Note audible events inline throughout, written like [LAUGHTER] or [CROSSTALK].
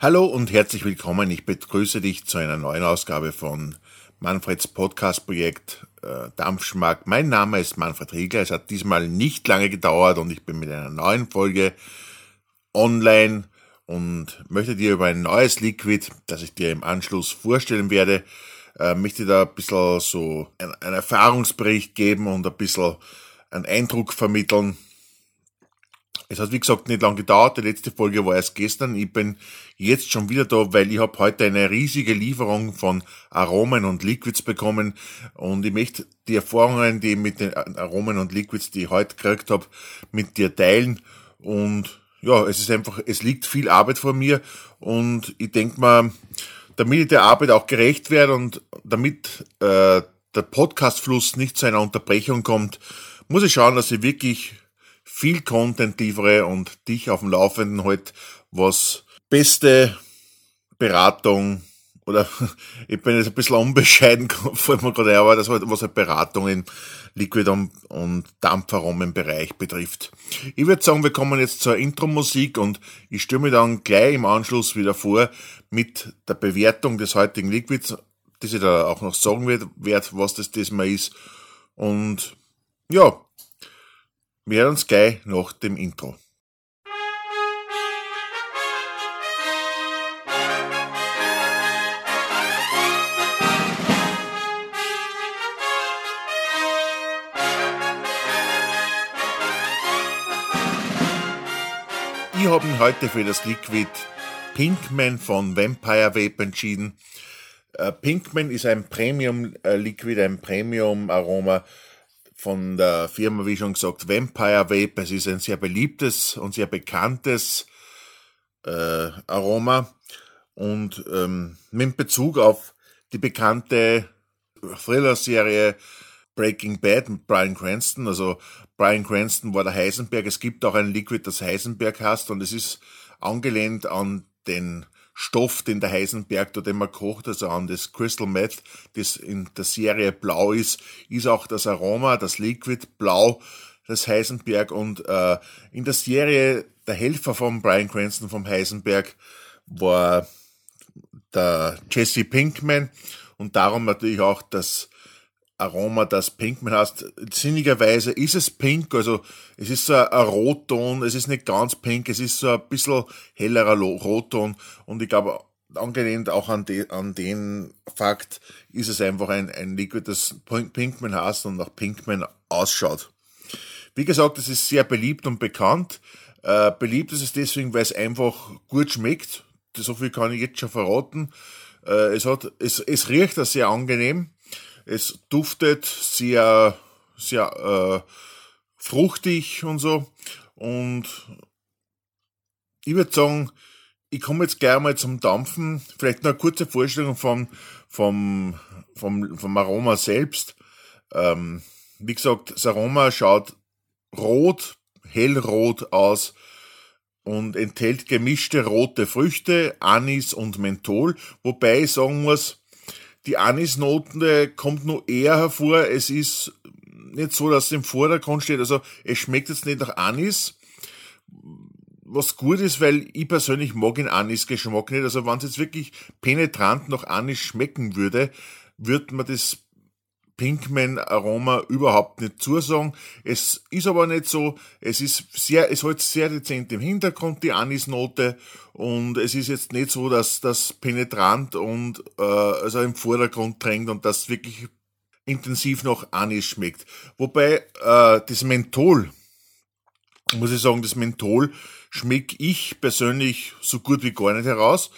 Hallo und herzlich willkommen. Ich begrüße dich zu einer neuen Ausgabe von Manfreds Podcast-Projekt äh, Dampfschmack. Mein Name ist Manfred Riegler. Es hat diesmal nicht lange gedauert und ich bin mit einer neuen Folge online und möchte dir über ein neues Liquid, das ich dir im Anschluss vorstellen werde, äh, möchte da ein bisschen so einen Erfahrungsbericht geben und ein bisschen einen Eindruck vermitteln es hat wie gesagt nicht lange gedauert. Die letzte Folge war erst gestern. Ich bin jetzt schon wieder da, weil ich habe heute eine riesige Lieferung von Aromen und Liquids bekommen und ich möchte die Erfahrungen, die ich mit den Aromen und Liquids, die ich heute gekriegt habe, mit dir teilen und ja, es ist einfach, es liegt viel Arbeit vor mir und ich denke mal, damit ich der Arbeit auch gerecht werde und damit äh, der Podcastfluss nicht zu einer Unterbrechung kommt, muss ich schauen, dass ich wirklich viel Content liefere und dich auf dem Laufenden halt, was beste Beratung oder [LAUGHS] ich bin jetzt ein bisschen unbescheiden, [LAUGHS] fällt mir gerade ein, aber das halt, was halt Beratung in Liquid- und, Dampfaromenbereich betrifft. Ich würde sagen, wir kommen jetzt zur Intro-Musik und ich mir dann gleich im Anschluss wieder vor mit der Bewertung des heutigen Liquids, dass ich da auch noch sagen werde, was das diesmal ist. Und ja, hören uns gleich nach dem Intro. Ich habe mich heute für das Liquid Pinkman von Vampire Vape entschieden. Äh, Pinkman ist ein Premium äh, Liquid, ein Premium Aroma, von der Firma, wie schon gesagt, Vampire Vape. Es ist ein sehr beliebtes und sehr bekanntes äh, Aroma. Und ähm, mit Bezug auf die bekannte Thriller-Serie Breaking Bad mit Brian Cranston. Also Brian Cranston war der Heisenberg. Es gibt auch ein Liquid, das Heisenberg heißt und es ist angelehnt an den Stoff, den der Heisenberg dort immer kocht, also an das Crystal Meth, das in der Serie blau ist, ist auch das Aroma, das Liquid blau, das Heisenberg. Und äh, in der Serie der Helfer von Brian Cranston vom Heisenberg war der Jesse Pinkman. Und darum natürlich auch das Aroma, das Pinkman heißt. Sinnigerweise ist es pink, also es ist so ein Rotton, es ist nicht ganz pink, es ist so ein bisschen hellerer Rotton und ich glaube, angelehnt auch an, de, an den Fakt, ist es einfach ein, ein Liquid, das Pinkman heißt und nach Pinkman ausschaut. Wie gesagt, es ist sehr beliebt und bekannt. Äh, beliebt ist es deswegen, weil es einfach gut schmeckt. So viel kann ich jetzt schon verraten. Äh, es, hat, es, es riecht sehr angenehm. Es duftet sehr, sehr äh, fruchtig und so. Und ich würde sagen, ich komme jetzt gleich mal zum Dampfen. Vielleicht noch eine kurze Vorstellung vom, vom, vom, vom Aroma selbst. Ähm, wie gesagt, das Aroma schaut rot, hellrot aus und enthält gemischte rote Früchte, Anis und Menthol, wobei ich sagen muss, die Anisnote kommt nur eher hervor. Es ist nicht so, dass es im Vordergrund steht. Also es schmeckt jetzt nicht nach Anis. Was gut ist, weil ich persönlich mag den Anis-Geschmack nicht. Also wenn es jetzt wirklich penetrant nach Anis schmecken würde, würde man das Pinkman-Aroma überhaupt nicht zusagen. Es ist aber nicht so, es ist sehr, es hat sehr dezent im Hintergrund die Anisnote und es ist jetzt nicht so, dass das penetrant und äh, also im Vordergrund drängt und das wirklich intensiv nach Anis schmeckt. Wobei äh, das Menthol, muss ich sagen, das Menthol schmecke ich persönlich so gut wie gar nicht heraus.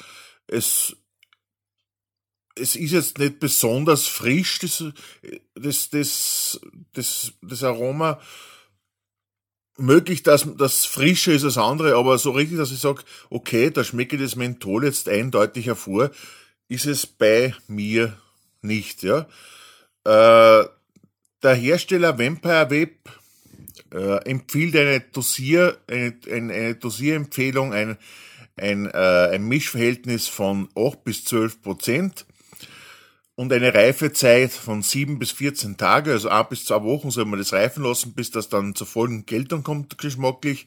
Es es ist jetzt nicht besonders frisch, das, das, das, das, das Aroma. Möglich, dass das frischer ist als andere, aber so richtig, dass ich sage, okay, da schmecke ich das Menthol jetzt eindeutig hervor, ist es bei mir nicht. Ja. Äh, der Hersteller Vampire Web äh, empfiehlt eine Dosier, eine, eine Dosierempfehlung, ein, ein, äh, ein Mischverhältnis von 8 bis 12 Prozent und eine Reifezeit von sieben bis 14 Tage, also ein bis zwei Wochen soll man das reifen lassen, bis das dann zur vollen Geltung kommt, geschmacklich.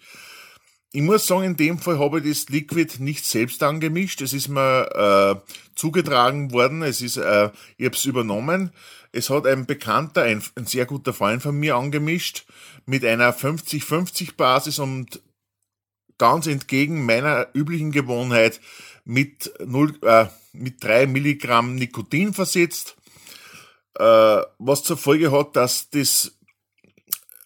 ich muss sagen, in dem Fall habe ich das Liquid nicht selbst angemischt. Es ist mir äh, zugetragen worden. Es ist, äh, ich habe es übernommen. Es hat ein Bekannter, ein, ein sehr guter Freund von mir angemischt mit einer 50-50 Basis und ganz entgegen meiner üblichen Gewohnheit mit 0, äh, mit 3 Milligramm Nikotin versetzt, äh, was zur Folge hat, dass das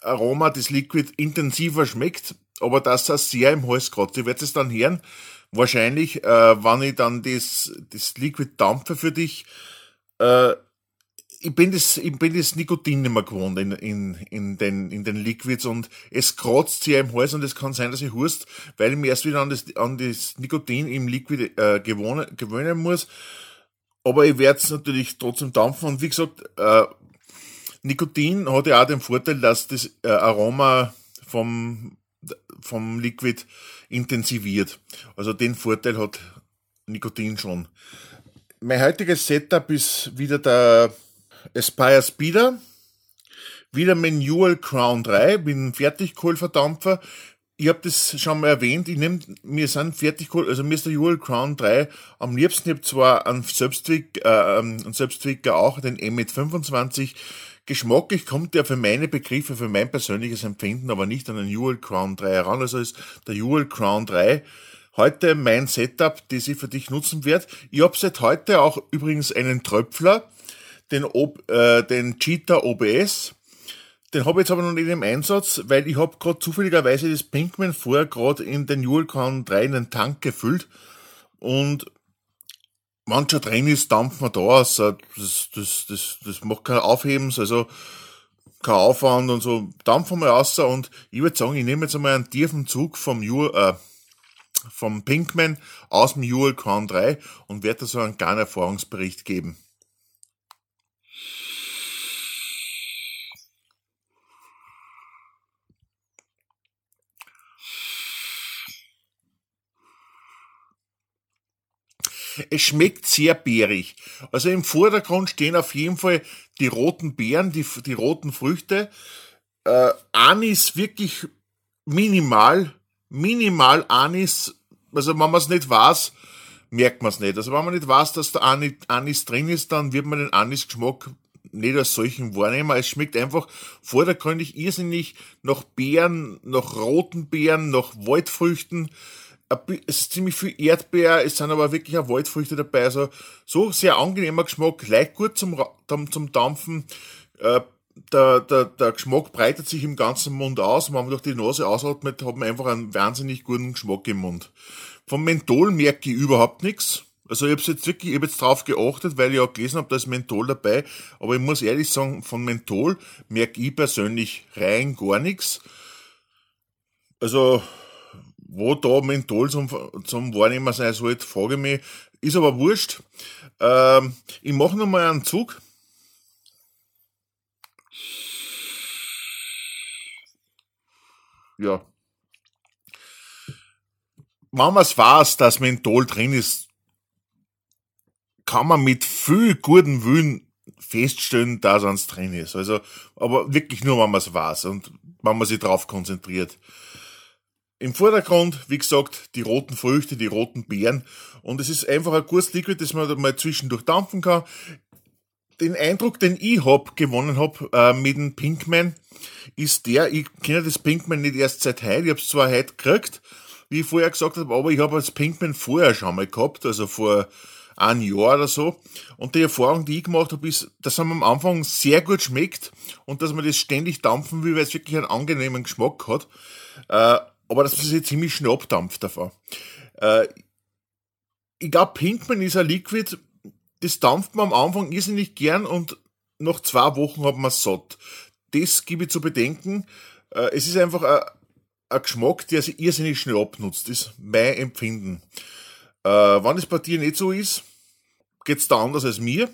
Aroma des Liquid intensiver schmeckt aber dass er sehr im Hals kratzt. Ich werde es dann hören. Wahrscheinlich, äh, wenn ich dann das, das Liquid dampfe für dich, äh, ich bin das, ich bin das Nikotin nicht mehr gewohnt in, in, in, den, in den Liquids und es kratzt sehr im Hals und es kann sein, dass ich hust, weil ich mir erst wieder an das, an das Nikotin im Liquid äh, gewohnen, gewöhnen muss. Aber ich werde es natürlich trotzdem dampfen und wie gesagt, äh, Nikotin hat ja auch den Vorteil, dass das äh, Aroma vom vom Liquid intensiviert. Also den Vorteil hat Nikotin schon. Mein heutiges Setup ist wieder der Aspire Speeder, wieder Newell Crown 3 mit einem Fertigkohlverdampfer. Ich habe das schon mal erwähnt, ich nehme mir sind Fertigkohl, also mir ist der Newell Crown 3 am liebsten, ich habe zwar einen Selbstwick, äh, einen Selbstwicker auch, den M25 Geschmacklich kommt der für meine Begriffe, für mein persönliches Empfinden, aber nicht an den Jewel Crown 3 heran. Also ist der Jewel Crown 3 heute mein Setup, das ich für dich nutzen werde. Ich habe seit heute auch übrigens einen Tröpfler, den, Ob, äh, den Cheetah OBS. Den habe ich jetzt aber noch nicht im Einsatz, weil ich habe gerade zufälligerweise das Pinkman vorher gerade in den Crown 3 in den Tank gefüllt und mancher drin ist, dampft man da aus. Das, das, das, das macht kein Aufhebens, also kein Aufwand und so. Dampfen wir aus und ich würde sagen, ich nehme jetzt einmal einen tiefen Zug vom, Ju, äh, vom Pinkman aus dem Crown 3 und werde da so einen kleinen Erfahrungsbericht geben. Es schmeckt sehr beerig. Also im Vordergrund stehen auf jeden Fall die roten Beeren, die, die roten Früchte. Äh, Anis wirklich minimal, minimal Anis. Also wenn man es nicht weiß, merkt man es nicht. Also wenn man nicht weiß, dass der Anis drin ist, dann wird man den Anis-Geschmack nicht als solchen wahrnehmen. Es schmeckt einfach vordergründig irrsinnig nach Beeren, nach roten Beeren, nach Waldfrüchten es ist ziemlich viel Erdbeer, es sind aber wirklich auch Waldfrüchte dabei, also so sehr angenehmer Geschmack, leicht gut zum, zum Dampfen. Äh, der, der, der Geschmack breitet sich im ganzen Mund aus. Wenn man durch die Nase ausatmet, hat man einfach einen wahnsinnig guten Geschmack im Mund. Vom Menthol merke ich überhaupt nichts. Also ich habe jetzt wirklich, ich jetzt drauf geachtet, weil ich auch gelesen habe, da ist Menthol dabei. Aber ich muss ehrlich sagen, von Menthol merke ich persönlich rein gar nichts. Also wo da Menthol zum, zum Wahrnehmen sein sollte, frage ich mich. Ist aber wurscht. Ähm, ich mache nochmal einen Zug. Ja. Wenn man es weiß, dass Menthol drin ist, kann man mit viel guten Willen feststellen, dass es drin ist. Also, aber wirklich nur, wenn man es weiß und wenn man sich darauf konzentriert. Im Vordergrund, wie gesagt, die roten Früchte, die roten Beeren. Und es ist einfach ein gutes Liquid, das man mal zwischendurch dampfen kann. Den Eindruck, den ich hab, gewonnen hab äh, mit dem Pinkman, ist der, ich kenne das Pinkman nicht erst seit heute, ich habe es zwar heute gekriegt, wie ich vorher gesagt habe, aber ich habe das Pinkman vorher schon mal gehabt, also vor ein Jahr oder so. Und die Erfahrung, die ich gemacht habe, ist, dass man am Anfang sehr gut schmeckt und dass man das ständig dampfen will, weil es wirklich einen angenehmen Geschmack hat. Äh, aber dass man sich ziemlich schnell abdampft davon. Äh, ich glaube, Pinkman ist ein Liquid, das dampft man am Anfang irrsinnig gern und nach zwei Wochen hat man es satt. Das gebe ich zu bedenken. Äh, es ist einfach ein, ein, Geschmack, der sich irrsinnig schnell abnutzt. Das ist mein Empfinden. Äh, wenn es bei dir nicht so ist, geht es da anders als mir.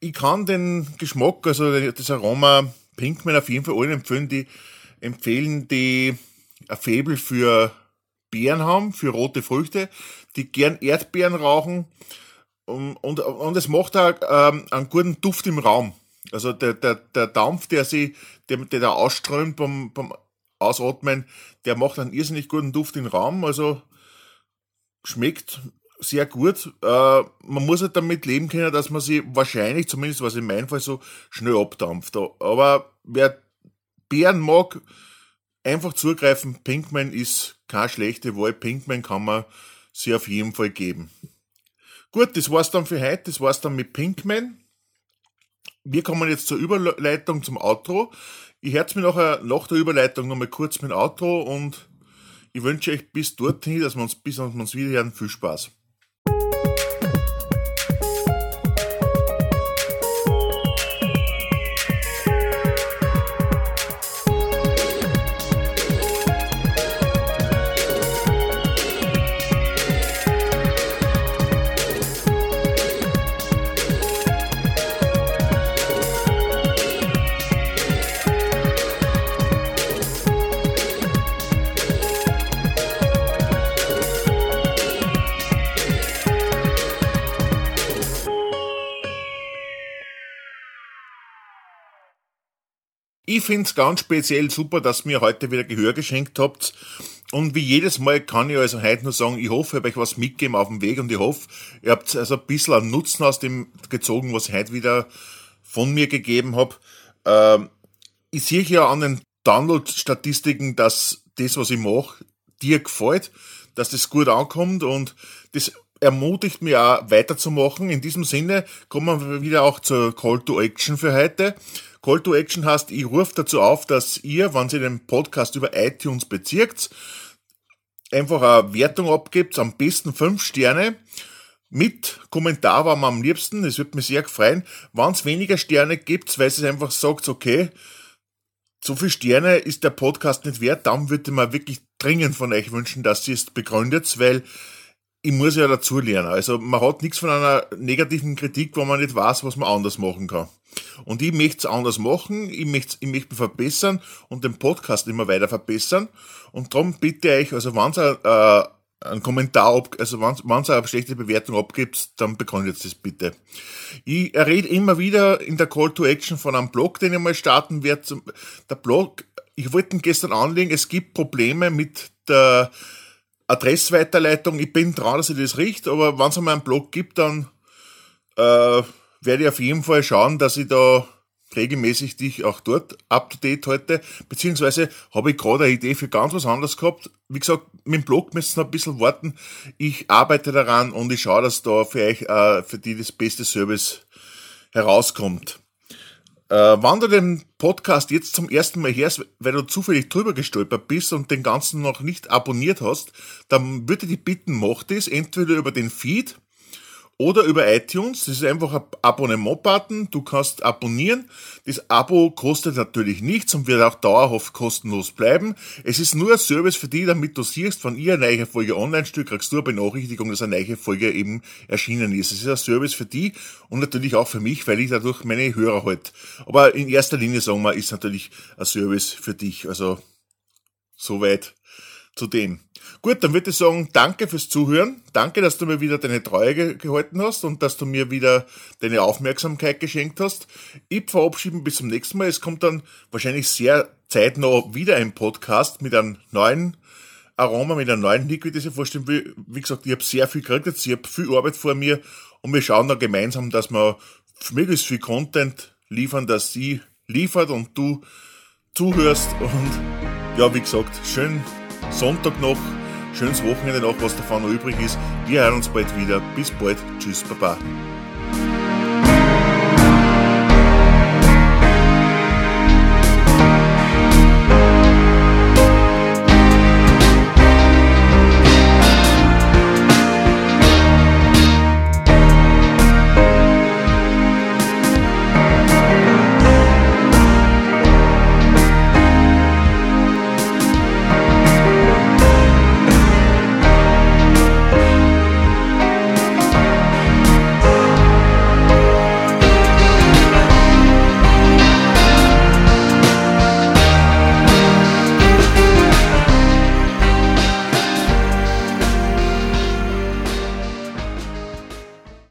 Ich kann den Geschmack, also das Aroma Pinkman auf jeden Fall allen empfehlen, die empfehlen, die ein Faible für Beeren haben, für rote Früchte, die gern Erdbeeren rauchen und, und, und es macht auch ähm, einen guten Duft im Raum. Also der, der, der Dampf, der sie, der, der da ausströmt beim, beim ausatmen, der macht einen irrsinnig guten Duft im Raum, also schmeckt sehr gut. Äh, man muss halt damit leben können, dass man sie wahrscheinlich, zumindest was in meinem Fall so, schnell abdampft. Aber wer Beeren mag, einfach zugreifen. Pinkman ist keine schlechte Wahl. Pinkman kann man sie auf jeden Fall geben. Gut, das war's dann für heute. Das war's dann mit Pinkman. Wir kommen jetzt zur Überleitung zum Outro. Ich höre mir nachher nach der Überleitung nochmal kurz mit dem Outro und ich wünsche euch bis dorthin, dass wir uns bis wir uns wieder hören, viel Spaß. Ich finde es ganz speziell super, dass mir heute wieder Gehör geschenkt habt. Und wie jedes Mal kann ich also heute nur sagen, ich hoffe, ich habe euch was mitgegeben auf dem Weg und ich hoffe, ihr habt also ein bisschen einen Nutzen aus dem gezogen, was ich heute wieder von mir gegeben habe. Ähm, ich sehe ja an den Download-Statistiken, dass das, was ich mache, dir gefällt, dass das gut ankommt und das ermutigt mich auch weiterzumachen. In diesem Sinne kommen wir wieder auch zur Call to Action für heute. Call to Action heißt, ich rufe dazu auf, dass ihr, wenn ihr den Podcast über iTunes bezirkt, einfach eine Wertung abgibt, am besten fünf Sterne. Mit Kommentar war man am liebsten, das würde mich sehr freuen. Wenn es weniger Sterne gibt, weil es einfach sagt, okay, so viele Sterne ist der Podcast nicht wert, dann würde ich mir wirklich dringend von euch wünschen, dass ihr es begründet, weil ich muss ja dazu lernen. Also man hat nichts von einer negativen Kritik, wo man nicht weiß, was man anders machen kann. Und ich möchte es anders machen, ich möchte, ich möchte mich verbessern und den Podcast immer weiter verbessern. Und darum bitte ich also wenn ihr äh, einen Kommentar ab, also wenn ihr eine schlechte Bewertung abgibt, dann begründet das bitte. Ich rede immer wieder in der Call to Action von einem Blog, den ich mal starten werde. Der Blog, ich wollte ihn gestern anlegen, es gibt Probleme mit der Adressweiterleitung. Ich bin dran, dass ich das richte, aber wenn es einmal einen Blog gibt, dann äh, werde ich auf jeden Fall schauen, dass ich da regelmäßig dich auch dort up to date halte, beziehungsweise habe ich gerade eine Idee für ganz was anderes gehabt. Wie gesagt, mit dem Blog müssen noch ein bisschen warten. Ich arbeite daran und ich schaue, dass da für euch, äh, für die das beste Service herauskommt. Äh, wenn du den Podcast jetzt zum ersten Mal hörst, weil du zufällig drüber gestolpert bist und den ganzen noch nicht abonniert hast, dann würde ich dich bitten, mach das entweder über den Feed oder über iTunes. Das ist einfach ein Abonnement-Button. Du kannst abonnieren. Das Abo kostet natürlich nichts und wird auch dauerhaft kostenlos bleiben. Es ist nur ein Service für dich, damit du siehst, wenn ihr eine neue Folge online stückt, kriegst du eine Benachrichtigung, dass eine neue Folge eben erschienen ist. Es ist ein Service für dich und natürlich auch für mich, weil ich dadurch meine Hörer halt. Aber in erster Linie sagen wir, ist natürlich ein Service für dich. Also, soweit zu dem. Gut, dann würde ich sagen, danke fürs Zuhören. Danke, dass du mir wieder deine Treue ge gehalten hast und dass du mir wieder deine Aufmerksamkeit geschenkt hast. Ich verabschiede mich bis zum nächsten Mal. Es kommt dann wahrscheinlich sehr zeitnah wieder ein Podcast mit einem neuen Aroma, mit einem neuen Liquid, das ich vorstellen will. Wie gesagt, ich habe sehr viel gekriegt, ich habe viel Arbeit vor mir und wir schauen da gemeinsam, dass wir möglichst viel Content liefern, dass sie liefert und du zuhörst und ja, wie gesagt, schön Sonntag noch Schönes Wochenende noch, was davon noch übrig ist. Wir hören uns bald wieder. Bis bald. Tschüss, Baba.